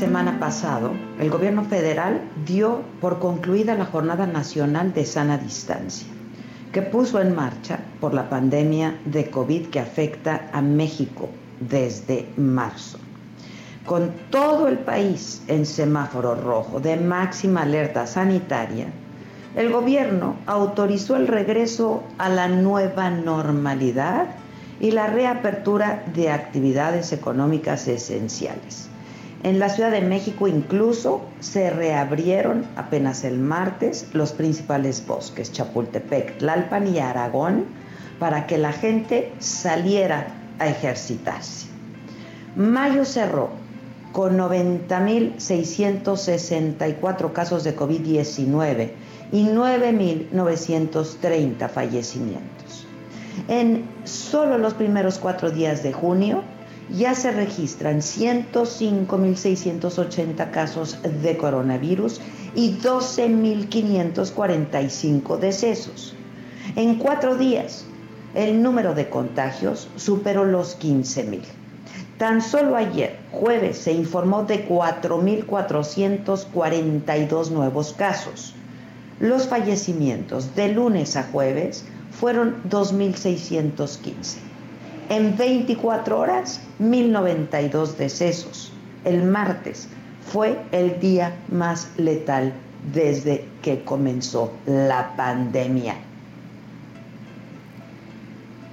Semana pasado, el gobierno federal dio por concluida la Jornada Nacional de Sana Distancia, que puso en marcha por la pandemia de COVID que afecta a México desde marzo. Con todo el país en semáforo rojo de máxima alerta sanitaria, el gobierno autorizó el regreso a la nueva normalidad y la reapertura de actividades económicas esenciales. En la Ciudad de México incluso se reabrieron apenas el martes los principales bosques, Chapultepec, Tlalpan y Aragón, para que la gente saliera a ejercitarse. Mayo cerró con 90.664 casos de COVID-19 y 9.930 fallecimientos. En solo los primeros cuatro días de junio ya se registran 105.680 casos de coronavirus y 12.545 decesos. En cuatro días, el número de contagios superó los 15.000. Tan solo ayer, jueves, se informó de 4.442 nuevos casos. Los fallecimientos de lunes a jueves fueron 2.615. En 24 horas, 1.092 decesos. El martes fue el día más letal desde que comenzó la pandemia.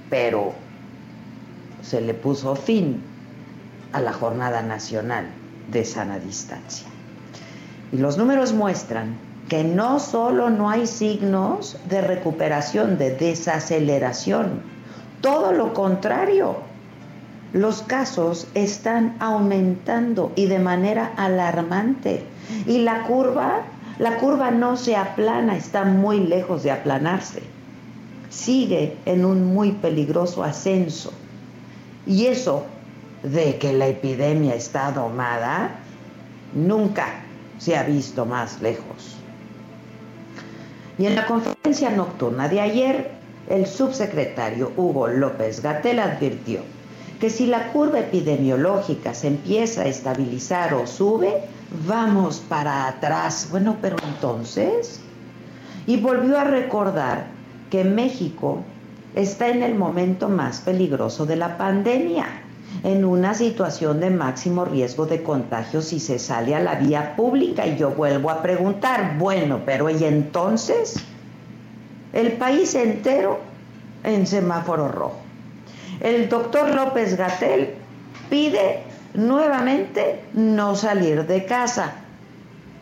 Pero se le puso fin a la Jornada Nacional de Sana Distancia. Y los números muestran que no solo no hay signos de recuperación, de desaceleración, todo lo contrario. Los casos están aumentando y de manera alarmante. Y la curva, la curva no se aplana, está muy lejos de aplanarse. Sigue en un muy peligroso ascenso. Y eso de que la epidemia está domada, nunca se ha visto más lejos. Y en la conferencia nocturna de ayer, el subsecretario Hugo López Gatel advirtió que si la curva epidemiológica se empieza a estabilizar o sube, vamos para atrás. Bueno, pero entonces... Y volvió a recordar que México está en el momento más peligroso de la pandemia, en una situación de máximo riesgo de contagio si se sale a la vía pública. Y yo vuelvo a preguntar, bueno, pero ¿y entonces? El país entero en semáforo rojo. El doctor López Gatel pide nuevamente no salir de casa,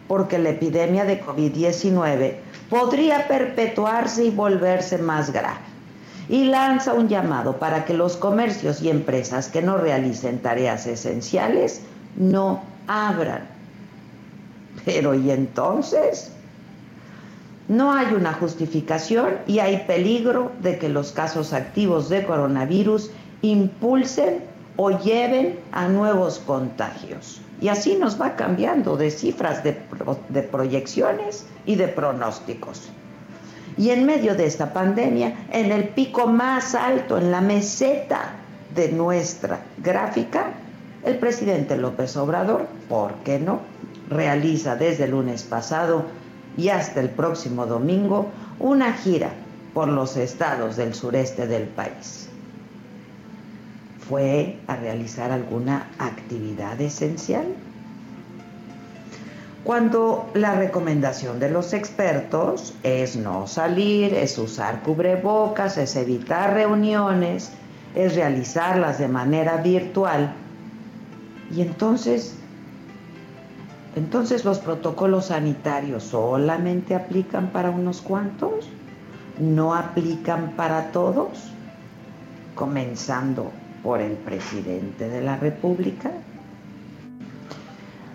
porque la epidemia de COVID-19 podría perpetuarse y volverse más grave. Y lanza un llamado para que los comercios y empresas que no realicen tareas esenciales no abran. Pero ¿y entonces? No hay una justificación y hay peligro de que los casos activos de coronavirus impulsen o lleven a nuevos contagios. Y así nos va cambiando de cifras de, de, proyecciones y de pronósticos. Y en medio de esta pandemia, en el pico más alto, en la meseta de nuestra gráfica, el presidente López Obrador, ¿por qué no?, realiza desde el lunes pasado y hasta el próximo domingo una gira por los estados del sureste del país. fue a realizar alguna actividad esencial. Cuando la recomendación de los expertos es no salir, es usar cubrebocas, es evitar reuniones, es realizarlas de manera virtual. Y entonces, entonces los protocolos sanitarios solamente aplican para unos cuantos, no aplican para todos, comenzando por el presidente de la República.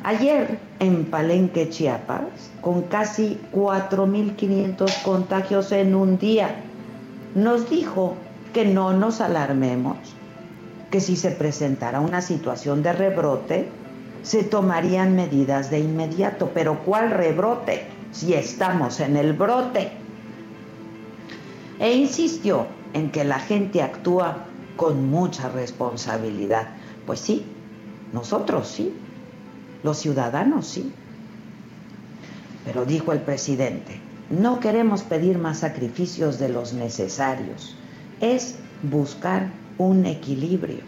Ayer en Palenque, Chiapas, con casi 4.500 contagios en un día, nos dijo que no nos alarmemos, que si se presentara una situación de rebrote, se tomarían medidas de inmediato. Pero ¿cuál rebrote? Si estamos en el brote. E insistió en que la gente actúa con mucha responsabilidad. Pues sí, nosotros sí, los ciudadanos sí. Pero dijo el presidente, no queremos pedir más sacrificios de los necesarios, es buscar un equilibrio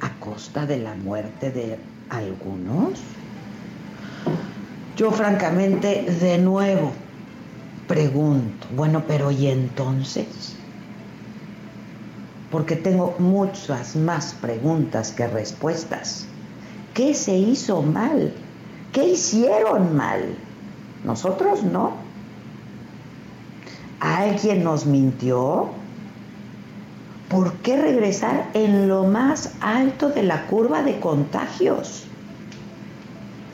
a costa de la muerte de algunos. Yo francamente de nuevo pregunto, bueno, pero ¿y entonces? Porque tengo muchas más preguntas que respuestas. ¿Qué se hizo mal? ¿Qué hicieron mal? Nosotros no. ¿Alguien nos mintió? ¿Por qué regresar en lo más alto de la curva de contagios?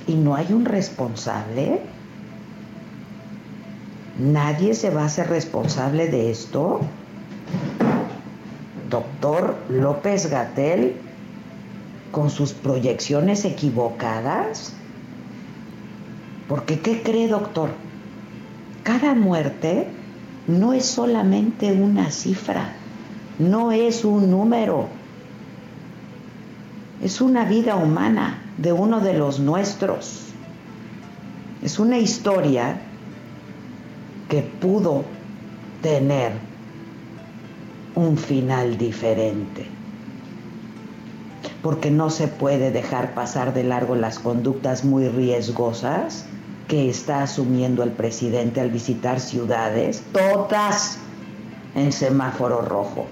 ¿Y no hay un responsable? ¿Nadie se va a hacer responsable de esto? Doctor López Gatel con sus proyecciones equivocadas? Porque, ¿qué cree, doctor? Cada muerte no es solamente una cifra, no es un número, es una vida humana de uno de los nuestros. Es una historia que pudo tener un final diferente porque no se puede dejar pasar de largo las conductas muy riesgosas que está asumiendo el presidente al visitar ciudades, todas en semáforo rojo.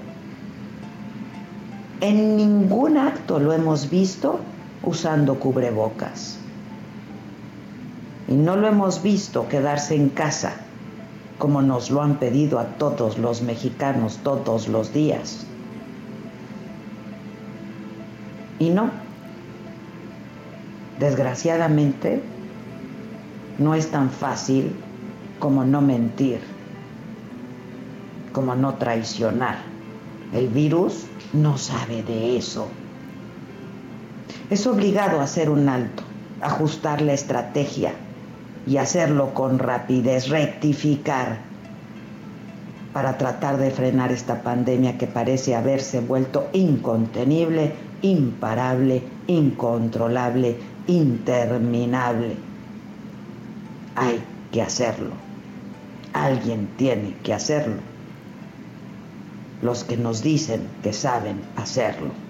En ningún acto lo hemos visto usando cubrebocas. Y no lo hemos visto quedarse en casa, como nos lo han pedido a todos los mexicanos todos los días. Y no, desgraciadamente, no es tan fácil como no mentir, como no traicionar. El virus no sabe de eso. Es obligado a hacer un alto, ajustar la estrategia y hacerlo con rapidez, rectificar para tratar de frenar esta pandemia que parece haberse vuelto incontenible imparable, incontrolable, interminable. Hay que hacerlo. Alguien tiene que hacerlo. Los que nos dicen que saben hacerlo.